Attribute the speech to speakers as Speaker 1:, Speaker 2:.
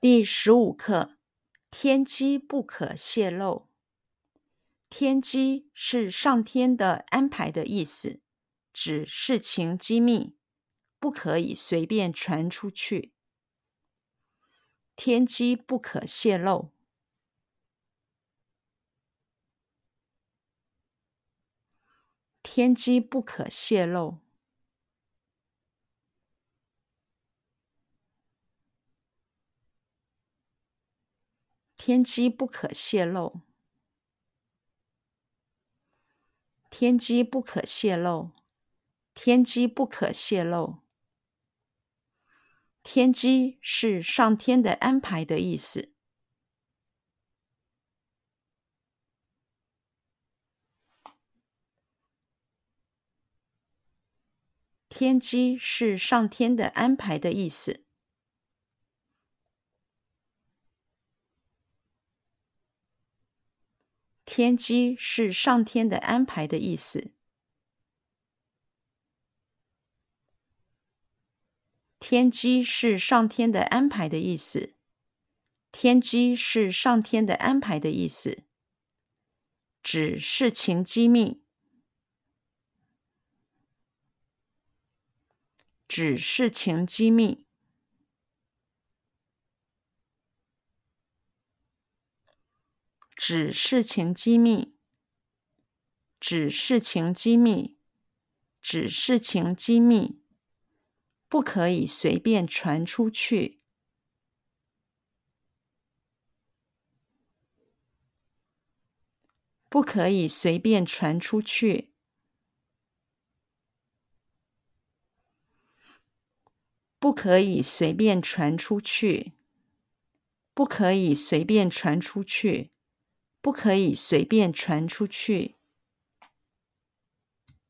Speaker 1: 第十五课：天机不可泄露。天机是上天的安排的意思，指事情机密，不可以随便传出去。天机不可泄露。天机不可泄露。天机不可泄露，天机不可泄露，天机不可泄露。天机是上天的安排的意思。天机是上天的安排的意思。天机是上天的安排的意思。天机是上天的安排的意思。天机是上天的安排的意思。指事情机密。指事情机密。指事情机密，指事情机密，指事情机密，不可以随便传出去，不可以随便传出去，不可以随便传出去，不可以随便传出去。不可以随便传出去。